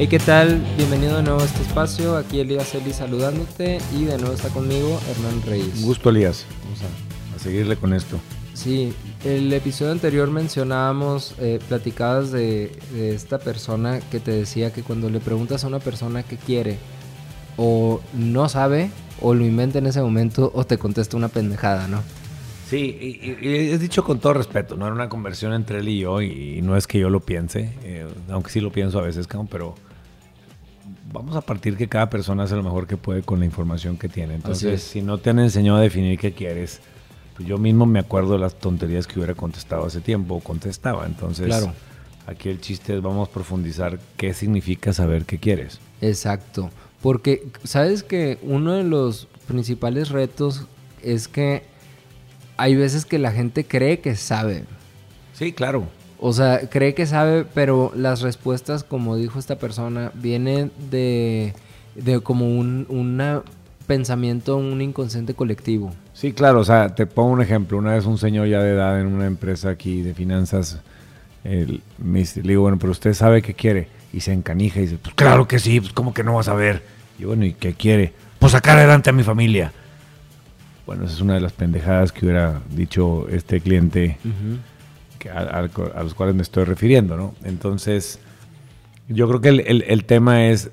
Hey, ¿qué tal? Bienvenido de nuevo a este espacio. Aquí Elías Eli saludándote y de nuevo está conmigo Hernán Reyes. Un gusto, Elías. Vamos a, a seguirle con esto. Sí, el episodio anterior mencionábamos, eh, platicabas de, de esta persona que te decía que cuando le preguntas a una persona qué quiere, o no sabe, o lo inventa en ese momento, o te contesta una pendejada, ¿no? Sí, y, y es dicho con todo respeto, no era una conversión entre él y yo, y, y no es que yo lo piense, eh, aunque sí lo pienso a veces, pero vamos a partir que cada persona hace lo mejor que puede con la información que tiene. Entonces, es. si no te han enseñado a definir qué quieres, pues yo mismo me acuerdo de las tonterías que hubiera contestado hace tiempo, o contestaba. Entonces, Claro. aquí el chiste es vamos a profundizar qué significa saber qué quieres. Exacto. Porque, ¿sabes que uno de los principales retos es que hay veces que la gente cree que sabe? Sí, claro. O sea, cree que sabe, pero las respuestas, como dijo esta persona, vienen de, de como un una pensamiento, un inconsciente colectivo. Sí, claro, o sea, te pongo un ejemplo. Una vez un señor ya de edad en una empresa aquí de finanzas, él me dice- le digo, bueno, pero usted sabe qué quiere. Y se encanija y dice, pues claro que sí, pues cómo que no vas a ver. Y bueno, ¿y qué quiere? Pues sacar adelante a mi familia. Bueno, esa es una de las pendejadas que hubiera dicho este cliente a- a los cuales me estoy refiriendo, ¿no? Entonces, yo creo que el, el- el tema es,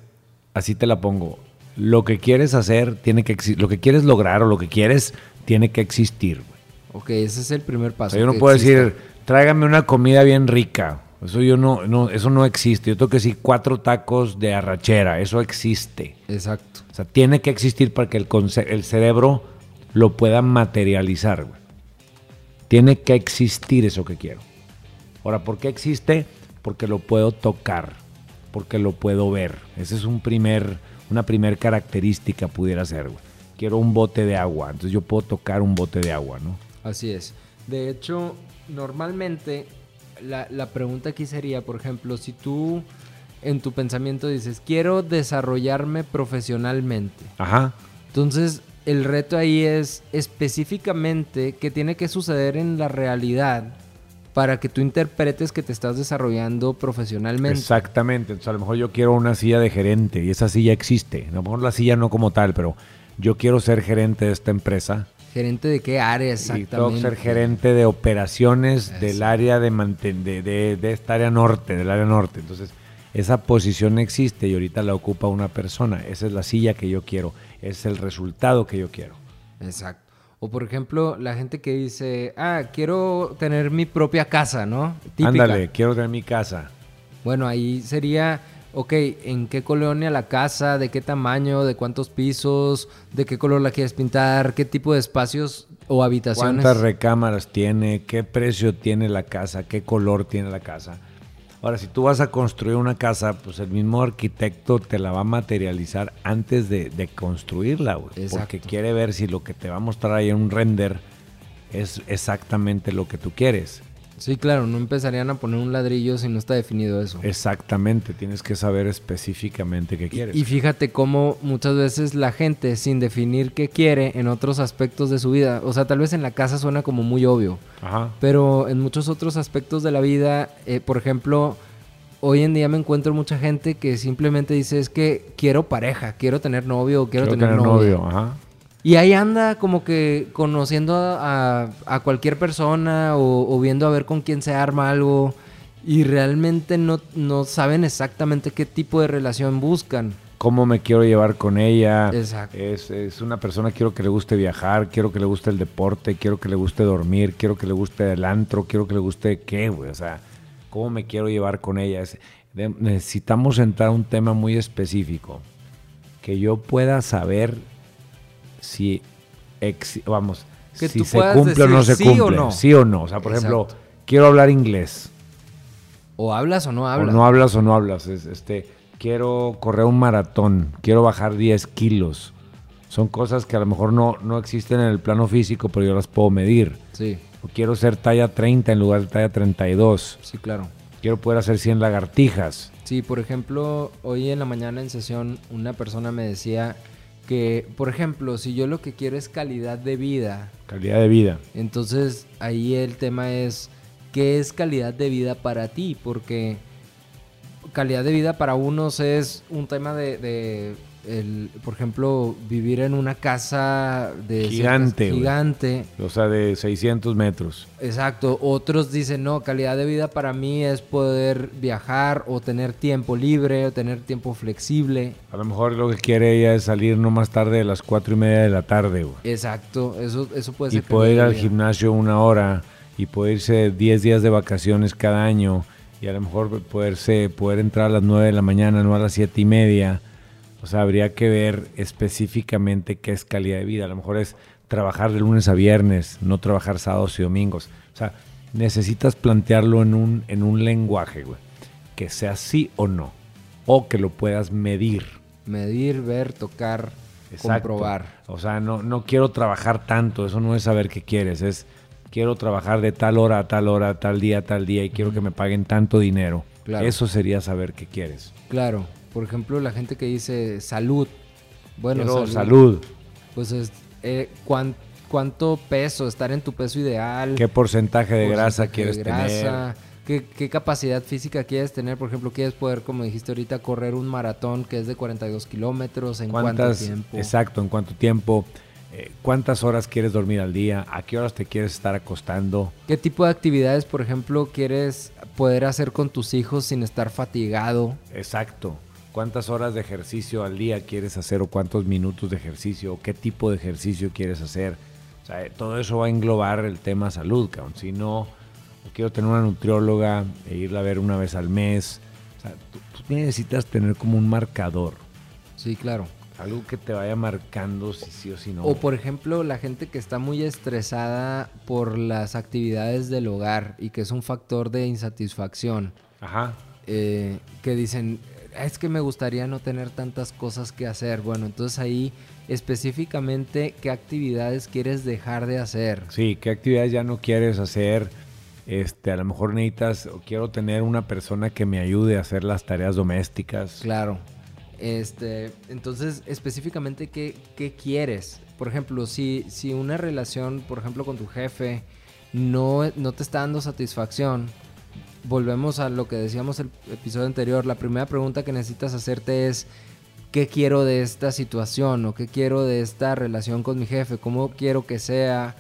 así te la pongo, lo que quieres hacer tiene que existir, lo que quieres lograr o lo que quieres tiene que existir. güey. Ok, ese es el primer O paso. sea, yo no puedo decir, tráigame una comida bien rica. Eso yo no, no, eso no existe. Yo tengo que decir cuatro tacos de arrachera. Eso existe. Exacto. O sea, tiene que existir para que el, el cerebro lo pueda materializar. güey. Tiene que existir eso que quiero. Ahora, ¿por qué existe? Porque lo puedo tocar, porque lo puedo ver. Esa es un primer, una primer característica pudiera ser. Quiero un bote de agua, entonces yo puedo tocar un bote de agua, ¿no? Así es. De hecho, normalmente la, la pregunta aquí sería, por ejemplo, si tú en tu pensamiento dices, quiero desarrollarme profesionalmente. Ajá. Entonces, el reto ahí es específicamente qué tiene que suceder en la realidad para que tú interpretes que te estás desarrollando profesionalmente. Exactamente. Entonces, a lo mejor yo quiero una silla de gerente y esa silla existe. A lo mejor la silla no como tal, pero yo quiero ser gerente de esta empresa. ¿Gerente de qué área Y tengo exactamente? que ser gerente de operaciones Eso. del área de, de, de- de esta área norte, del área norte. Entonces, esa posición existe y ahorita la ocupa una persona. Esa es la silla que yo quiero. Es el resultado que yo quiero. Exacto. O por ejemplo, la gente que dice, ah, quiero tener mi propia casa, ¿no? Típica. Ándale, quiero tener mi casa. Bueno, ahí sería, ok, ¿en qué colonia la casa? ¿De qué tamaño? ¿De cuántos pisos? ¿De qué color la quieres pintar? ¿Qué tipo de espacios o habitaciones? ¿Cuántas recámaras tiene? ¿Qué precio tiene la casa? ¿Qué color tiene la casa? Ahora, si tú vas a construir una casa, pues el mismo arquitecto te la va a materializar antes de, de construirla, güey. Porque quiere ver si lo que te va a mostrar ahí en un render es exactamente lo que tú quieres. Sí, claro, no empezarían a poner un ladrillo si no está definido eso. Exactamente, tienes que saber específicamente qué quieres. Y fíjate cómo muchas veces la gente, sin definir qué quiere en otros aspectos de su vida, o sea, tal vez en la casa suena como muy obvio, Ajá. pero en muchos otros aspectos de la vida, eh, por ejemplo, hoy en día me encuentro mucha gente que simplemente dice es que quiero pareja, quiero tener novio, o quiero, tener, novia. Ajá. Y ahí anda como que conociendo a, a cualquier persona o, o viendo a ver con quién se arma algo y realmente no, no saben exactamente qué tipo de relación buscan. cómo me quiero llevar con ella. Exacto. Es, es una persona, quiero que le guste viajar, quiero que le guste el deporte, quiero que le guste dormir, quiero que le guste el antro, quiero que le guste qué, güey. O sea, cómo me quiero llevar con ella. Es- de- necesitamos entrar a un tema muy específico. Que yo pueda saber si, ex- vamos, Que si se cumple o no se o cumple. no. Sí o no. O sea, por ejemplo, quiero hablar inglés. O hablas o no O hablas. no hablas o no hablas. Es, este, quiero correr un maratón, quiero bajar 10 kilos. Son cosas que a lo mejor no, no existen en el plano físico, pero yo las puedo medir. Sí, O quiero ser talla 30 en lugar de talla 32. sí, claro. Quiero poder hacer 100 lagartijas. Sí, por ejemplo, hoy en la mañana en sesión una persona me decía que, por ejemplo, si yo lo que quiero es calidad de vida, Calidad de vida. entonces ahí el tema es, ¿qué es calidad de vida para ti? Porque calidad de vida para unos es un tema de, de el, por ejemplo, vivir en una casa de Gigante, güey. gigante. O sea, de 600 metros. Exacto. Otros dicen, no, calidad de vida para mí es poder viajar o tener tiempo libre o tener tiempo flexible. A lo mejor lo que quiere ella es salir no más tarde de las 4 y media de la tarde, güey. Exacto. Eso, eso puede Y ser. poder ir al vida. gimnasio una hora y poder irse 10 días de vacaciones cada año y a lo mejor poderse, poder entrar a las 9 de la mañana, no a las 7 y media. O sea, habría que ver específicamente qué es calidad de vida. A lo mejor es trabajar de lunes a viernes, no trabajar sábados y domingos. O sea, necesitas plantearlo en un, en un lenguaje, güey, que sea sí o no, o que lo puedas medir. Medir, ver, tocar, Exacto. comprobar. O sea, no, no quiero trabajar tanto, eso no es saber qué quieres, es quiero trabajar de tal hora a tal hora, tal día a tal día y quiero que me paguen tanto dinero. Claro. Eso sería saber qué quieres. Claro. Por ejemplo, la gente que dice salud. Bueno, Quiero salud. Pues es eh, cuán- cuánto peso, estar en tu peso ideal. ¿Qué porcentaje de porcentaje grasa de quieres tener? grasa, ¿Qué, qué capacidad física quieres tener? Por ejemplo, ¿quieres poder, como dijiste ahorita, correr un maratón que es de 42 kilómetros? ¿En cuánto ¿Cuántas, tiempo? exacto, en cuánto tiempo? Eh, ¿Cuántas horas quieres dormir al día? ¿A qué horas te quieres estar acostando? ¿Qué tipo de actividades, por ejemplo, quieres poder hacer con tus hijos sin estar fatigado? Exacto. ¿Cuántas horas de ejercicio al día quieres hacer o cuántos minutos de ejercicio o qué tipo de ejercicio quieres hacer? O sea, eh, todo eso va a englobar el tema salud, cabrón. Si no, quiero tener una nutrióloga e irla a ver una vez al mes. O sea, tú, tú necesitas tener como un marcador. Sí, claro. Algo que te vaya marcando si sí o si no. O por ejemplo, la gente que está muy estresada por las actividades del hogar y que es un factor de insatisfacción, Ajá. eh, que dicen, es que me gustaría no tener tantas cosas que hacer. Bueno, entonces ahí específicamente qué actividades quieres dejar de hacer. Sí, ¿qué actividades ya no quieres hacer? Este, a lo mejor necesitas o quiero tener una persona que me ayude a hacer las tareas domésticas. Claro. Este, entonces, específicamente, ¿qué, qué quieres? Por ejemplo, si, si una relación, por ejemplo, con tu jefe, no, no te está dando satisfacción, volvemos a lo que decíamos el episodio anterior. La primera pregunta que necesitas hacerte es, ¿qué quiero de esta situación? ¿O qué quiero de esta relación con mi jefe? ¿Cómo quiero que sea?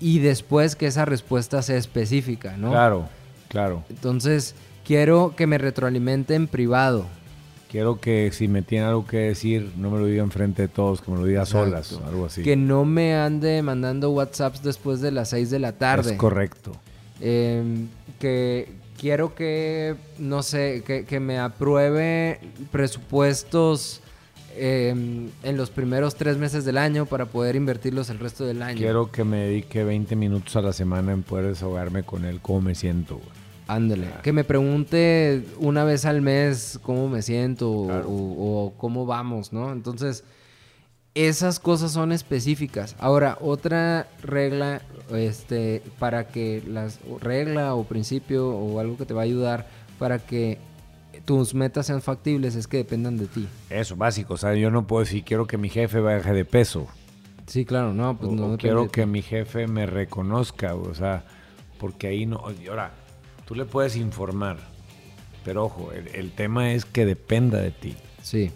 Y después que esa respuesta sea específica, ¿no? Claro, claro. Entonces, quiero que me retroalimente en privado. Quiero que si me tiene algo que decir, no me lo diga enfrente de todos, que me lo diga a solas, algo así. Que no me ande mandando WhatsApps después de las 6 de la tarde. Es correcto. Eh, que quiero que, no sé, que, que me apruebe presupuestos eh, en los primeros tres meses del año para poder invertirlos el resto del año. Quiero que me dedique 20 minutos a la semana en poder desahogarme con él, cómo me siento. güey. Ándale. Que me pregunte una vez al mes cómo me siento o- Claro. o, o cómo vamos, ¿no? Entonces, esas cosas son específicas. Ahora, otra regla, este, para que las regla o principio o algo que te va a ayudar para que tus metas sean factibles es que dependan de ti. Eso, básico. O sea, yo no puedo decir, quiero que mi jefe baje de peso. Sí, claro, no, pues o, no o quiero que mi jefe me reconozca. O sea, porque ahí no... y Ahora, tú le puedes informar. Pero ojo, el, el tema es que dependa de ti. Sí,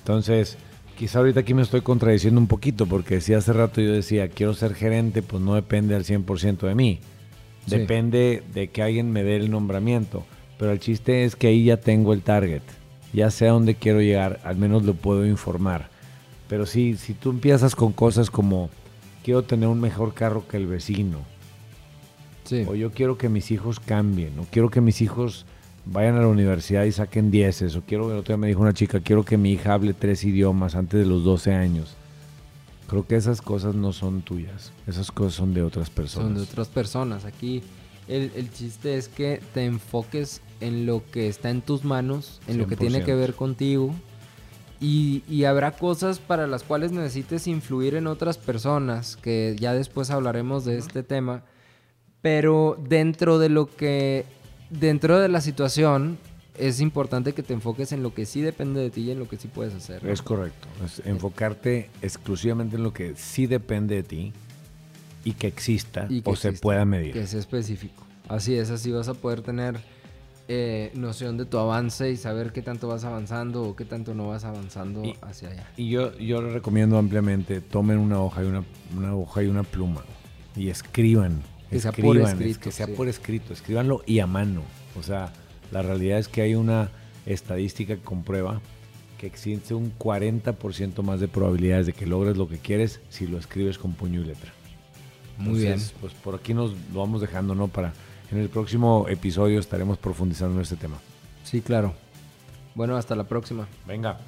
Entonces, quizá ahorita aquí me estoy contradiciendo un poquito porque si hace rato yo decía, quiero ser gerente, pues no depende al 100% de mí. Sí. Depende de que alguien me dé el nombramiento. Pero el chiste es que ahí ya tengo el target. Ya sé a dónde quiero llegar, al menos lo puedo informar. Pero sí, si tú empiezas con cosas como, quiero tener un mejor carro que el vecino, sí. o yo quiero que mis hijos cambien, o quiero que mis hijos vayan a la universidad y saquen dieces, o quiero, el otro día me dijo una chica, quiero que mi hija hable tres idiomas antes de los 12 años. Creo que esas cosas no son tuyas, esas cosas son de otras personas. Son de otras personas. Aquí el, el chiste es que te enfoques en lo que está en tus manos, en lo que tiene que 100%. ver contigo. Y, y habrá cosas para las cuales necesites influir en otras personas, que ya después hablaremos de este tema. Pero dentro de lo que, dentro de la situación, es importante que te enfoques en lo que sí depende de ti y en lo que sí puedes hacer. ¿no? Es correcto, es enfocarte exclusivamente en lo que sí depende de ti y que exista Y que o se pueda medir. Que sea específico. Así es, así vas a poder tener eh, noción de tu avance y saber qué tanto vas avanzando o qué tanto no vas avanzando Y- hacia allá. Y yo, yo les recomiendo ampliamente, tomen una hoja y una, una hoja y una pluma y escriban. Que sea por escrito, es que sea sí. por escrito, escríbanlo y a mano. O sea, la realidad es que hay una estadística que comprueba que existe un 40% más de probabilidades de que logres lo que quieres si lo escribes con puño y letra. Muy Entonces, Pues por aquí nos lo vamos dejando, ¿no? Para en el próximo episodio estaremos profundizando en este tema. Sí, claro. Bueno, hasta la próxima. Venga.